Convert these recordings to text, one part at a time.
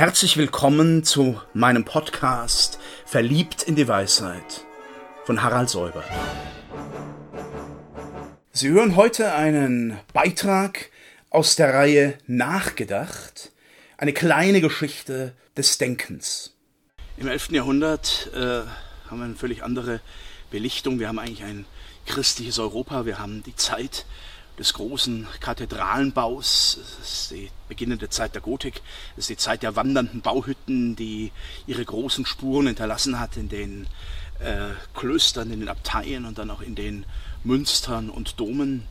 Herzlich willkommen zu meinem Podcast Verliebt in die Weisheit von Harald Säuber. Sie hören heute einen Beitrag aus der Reihe Nachgedacht, eine kleine Geschichte des Denkens. Im 11. Jahrhundert äh, haben wir eine völlig andere Belichtung. Wir haben eigentlich ein christliches Europa. Wir haben die Zeit des großen Kathedralenbaus. Es ist die beginnende Zeit der Gotik. Es ist die Zeit der wandernden Bauhütten, die ihre großen Spuren hinterlassen hat in den äh, Klöstern, in den Abteien und dann auch in den Münstern und Domen.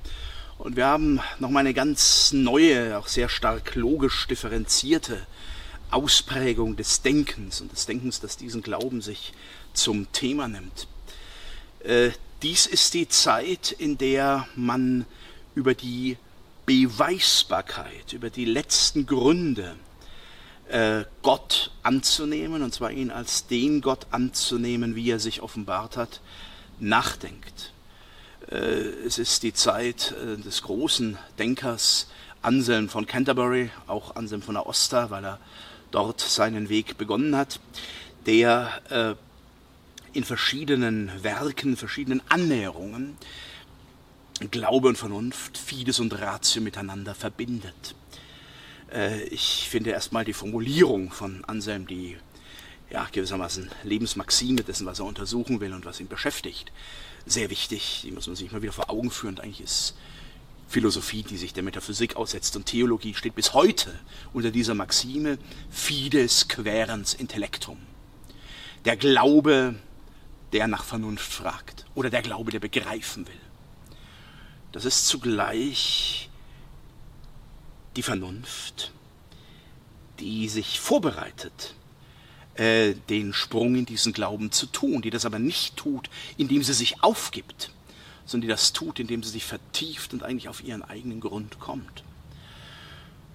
Und wir haben nochmal eine ganz neue, auch sehr stark logisch differenzierte Ausprägung des Denkens und des Denkens, das diesen Glauben sich zum Thema nimmt. Äh, dies ist die Zeit, in der man über die Beweisbarkeit, über die letzten Gründe, äh, Gott anzunehmen, und zwar ihn als den Gott anzunehmen, wie er sich offenbart hat, nachdenkt. Äh, es ist die Zeit äh, des großen Denkers Anselm von Canterbury, auch Anselm von Aosta, weil er dort seinen Weg begonnen hat, der in verschiedenen Werken, verschiedenen Annäherungen Glaube und Vernunft, Fides und Ratio miteinander verbindet. Äh, ich finde erstmal die Formulierung von Anselm, die ja, gewissermaßen Lebensmaxime dessen, was er untersuchen will und was ihn beschäftigt, sehr wichtig. Die muss man sich mal wieder vor Augen führen. eigentlich ist Philosophie, die sich der Metaphysik aussetzt und Theologie steht bis heute unter dieser Maxime Fides querens intellectum. Der Glaube, der nach Vernunft fragt oder der Glaube, der begreifen will. Das ist zugleich die Vernunft, die sich vorbereitet, äh, den Sprung in diesen Glauben zu tun, die das aber nicht tut, indem sie sich aufgibt, sondern die das tut, indem sie sich vertieft und eigentlich auf ihren eigenen Grund kommt.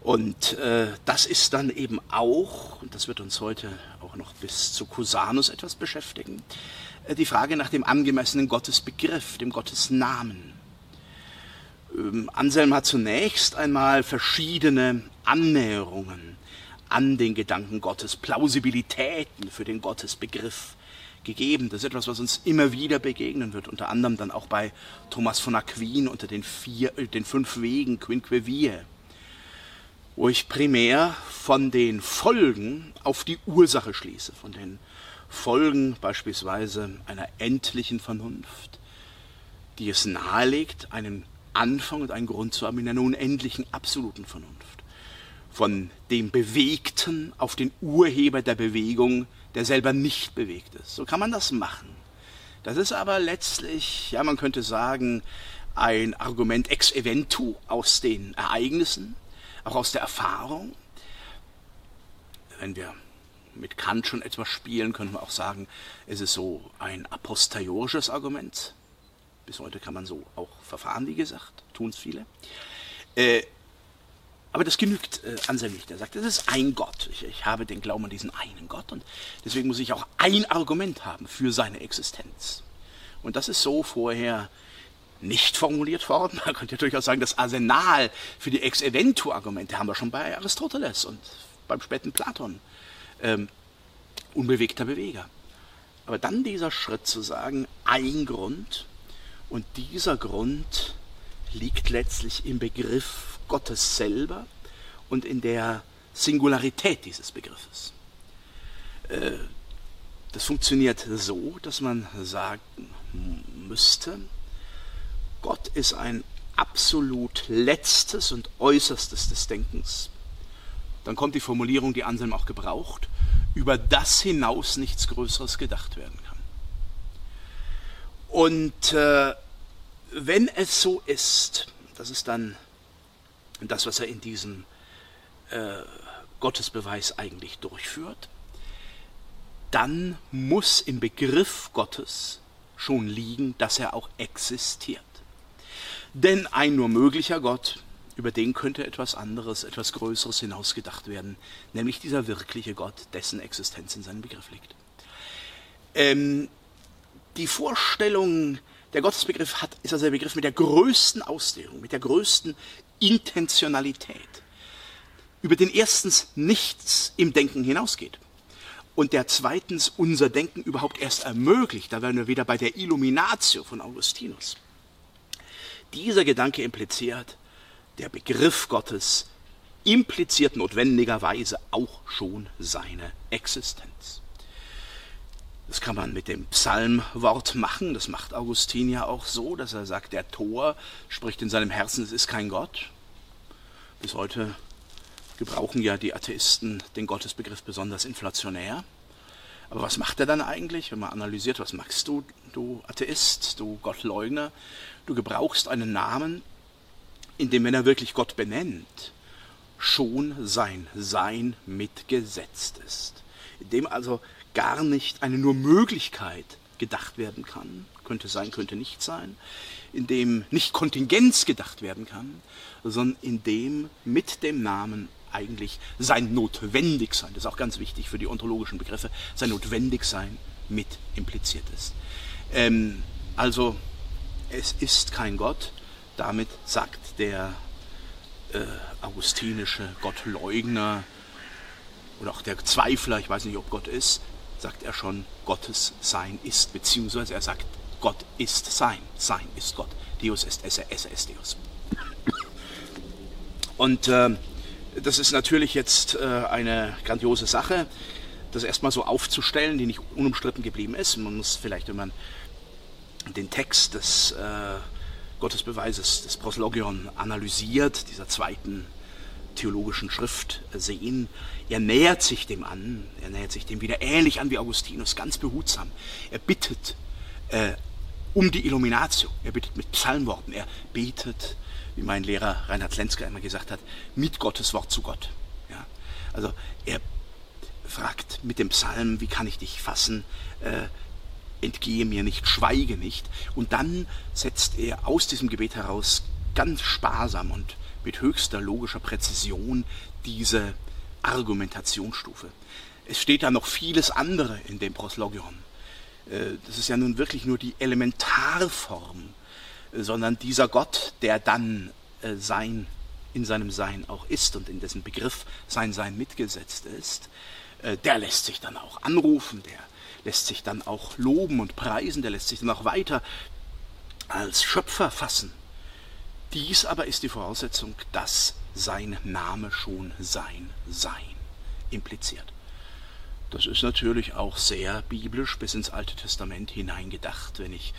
Und äh, das ist dann eben auch, und das wird uns heute auch noch bis zu Cusanus etwas beschäftigen, äh, die Frage nach dem angemessenen Gottesbegriff, dem Gottesnamen. Ähm, Anselm hat zunächst einmal verschiedene Annäherungen an den Gedanken Gottes, Plausibilitäten für den Gottesbegriff gegeben. Das ist etwas, was uns immer wieder begegnen wird, unter anderem dann auch bei Thomas von Aquin unter den, vier, äh, den fünf Wegen, Quinque Vie, wo ich primär von den Folgen auf die Ursache schließe, von den Folgen beispielsweise einer endlichen Vernunft, die es nahelegt, einen Anfang und einen Grund zu haben in einer unendlichen absoluten Vernunft. Von dem Bewegten auf den Urheber der Bewegung, der selber nicht bewegt ist. So kann man das machen. Das ist aber letztlich, ja, man könnte sagen, ein Argument ex eventu aus den Ereignissen, auch aus der Erfahrung. Wenn wir mit Kant schon etwas spielen, könnte man auch sagen, es ist so ein a Argument. Bis heute kann man so auch verfahren, wie gesagt, tun es viele. Äh, aber das genügt äh, Anselm nicht. Er sagt, es ist ein Gott. Ich, ich, habe den Glauben an diesen einen Gott und deswegen muss ich auch ein Argument haben für seine Existenz. Und das ist so vorher nicht formuliert worden. Man könnte ja durchaus sagen, das Arsenal für die Ex-Eventu-Argumente haben wir schon bei Aristoteles und beim späten Platon. Ähm, unbewegter Beweger. Aber dann dieser Schritt zu sagen, ein Grund, und dieser Grund liegt letztlich im Begriff Gottes selber und in der Singularität dieses Begriffes. Äh, das funktioniert so, dass man sagen müsste, Gott ist ein absolut letztes und äußerstes des Denkens. Dann kommt die Formulierung, die Anselm auch gebraucht, über das hinaus nichts Größeres gedacht werden kann. Und äh, wenn es so ist, das ist dann das, was er in diesem äh, Gottesbeweis eigentlich durchführt, dann muss im Begriff Gottes schon liegen, dass er auch existiert. Denn ein nur möglicher Gott, über den könnte etwas anderes, etwas Größeres hinausgedacht werden, nämlich dieser wirkliche Gott, dessen Existenz in seinem Begriff liegt. Ähm, die Vorstellung, der Gottesbegriff hat, ist also der Begriff mit der größten Ausdehnung, mit der größten Intentionalität. über den erstens nichts im Denken hinausgeht und der zweitens unser Denken überhaupt erst ermöglicht. Da wären wir wieder bei der Illuminatio von Augustinus. Dieser Gedanke impliziert, der Begriff Gottes impliziert notwendigerweise auch schon seine Existenz. Das kann man mit dem Psalmwort machen. Das macht Augustin ja auch so, dass er sagt, der Tor spricht in seinem Herzen, es ist kein Gott. Bis heute gebrauchen ja die Atheisten den Gottesbegriff besonders inflationär. Aber was macht er dann eigentlich, wenn man analysiert, was machst du, du Atheist, du Gottleugner? Du gebrauchst einen Namen, in dem, wenn er wirklich Gott benennt, schon sein Sein mitgesetzt ist. In dem also gar nicht eine nur Möglichkeit gedacht werden kann, könnte sein, könnte nicht sein, in dem nicht Kontingenz gedacht werden kann, sondern in dem mit dem Namen eigentlich sein Notwendigsein, das ist auch ganz wichtig für die ontologischen Begriffe, sein Notwendigsein mit impliziert ist. Ähm, also es ist kein Gott, damit sagt der äh, augustinische Gottleugner oder auch der Zweifler, ich weiß nicht, ob Gott ist, sagt er schon, Gottes Sein ist, beziehungsweise er sagt, Gott ist Sein, Sein ist Gott, Deus est esse, esse est Deus. Und äh, das ist natürlich jetzt äh, eine grandiose Sache, das erstmal so aufzustellen, die nicht unumstritten geblieben ist. Man muss vielleicht, wenn man den Text des äh, Gottesbeweises des Proslogion analysiert, dieser zweiten theologischen Schrift sehen, er nähert sich dem an, er nähert sich dem wieder ähnlich an wie Augustinus, ganz behutsam. Er bittet äh, um die Illuminatio, er bittet mit Psalmworten, er betet wie mein Lehrer Reinhard Lenzker immer gesagt hat, mit Gottes Wort zu Gott. Ja? Also er fragt mit dem Psalm, wie kann ich dich fassen, äh, entgehe mir nicht, schweige nicht. Und dann setzt er aus diesem Gebet heraus ganz sparsam und mit höchster logischer Präzision diese Argumentationsstufe. Es steht da noch vieles andere in dem Proslogion. Äh, das ist ja nun wirklich nur die Elementarform sondern dieser Gott, der dann äh, sein in seinem Sein auch ist und in dessen Begriff sein Sein mitgesetzt ist, äh, der lässt sich dann auch anrufen, der lässt sich dann auch loben und preisen, der lässt sich dann auch weiter als Schöpfer fassen. Dies aber ist die Voraussetzung, dass sein Name schon sein Sein impliziert. Das ist natürlich auch sehr biblisch bis ins Alte Testament hineingedacht, wenn ich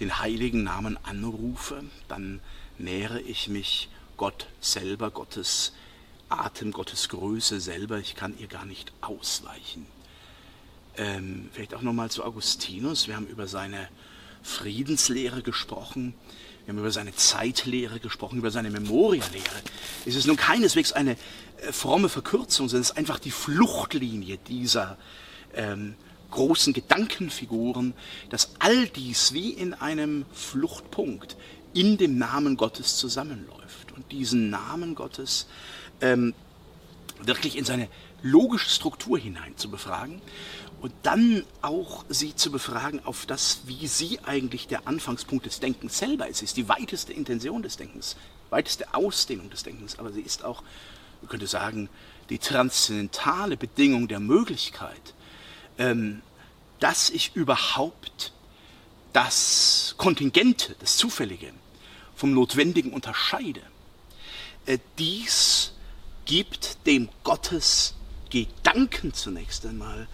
den heiligen Namen anrufe, dann nähere ich mich Gott selber, Gottes Atem, Gottes Größe selber. Ich kann ihr gar nicht ausweichen. Ähm, vielleicht auch nochmal zu Augustinus. Wir haben über seine Friedenslehre gesprochen. Wir haben über seine Zeitlehre gesprochen, über seine Memorialehre. Es ist nun keineswegs eine äh, fromme Verkürzung, sondern es ist einfach die Fluchtlinie dieser ähm, großen Gedankenfiguren, dass all dies wie in einem Fluchtpunkt in dem Namen Gottes zusammenläuft und diesen Namen Gottes ähm, wirklich in seine logische Struktur hinein zu befragen und dann auch sie zu befragen auf das, wie sie eigentlich der Anfangspunkt des Denkens selber ist. Sie ist die weiteste Intention des Denkens, weiteste Ausdehnung des Denkens, aber sie ist auch, man könnte sagen, die transzendentale Bedingung der Möglichkeit, ähm, dass ich überhaupt das Kontingente, das Zufällige vom Notwendigen unterscheide. Äh, dies gibt dem Gottes Gedanken zunächst einmal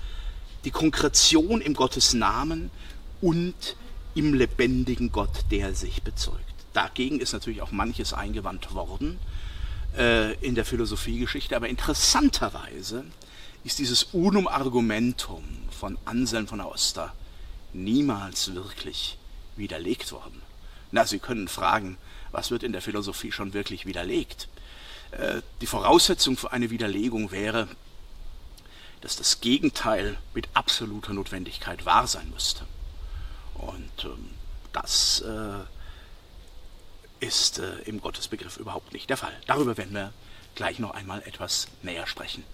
die Konkretion im Gottes Namen und im lebendigen Gott, der sich bezeugt. Dagegen ist natürlich auch manches eingewandt worden äh, in der Philosophiegeschichte, aber interessanterweise ist dieses Unum Argumentum von Anselm von Aosta niemals wirklich widerlegt worden. Na, Sie können fragen, was wird in der Philosophie schon wirklich widerlegt? Äh, die Voraussetzung für eine Widerlegung wäre, dass das Gegenteil mit absoluter Notwendigkeit wahr sein müsste. Und ähm, das äh, ist äh, im Gottesbegriff überhaupt nicht der Fall. Darüber werden wir gleich noch einmal etwas näher sprechen.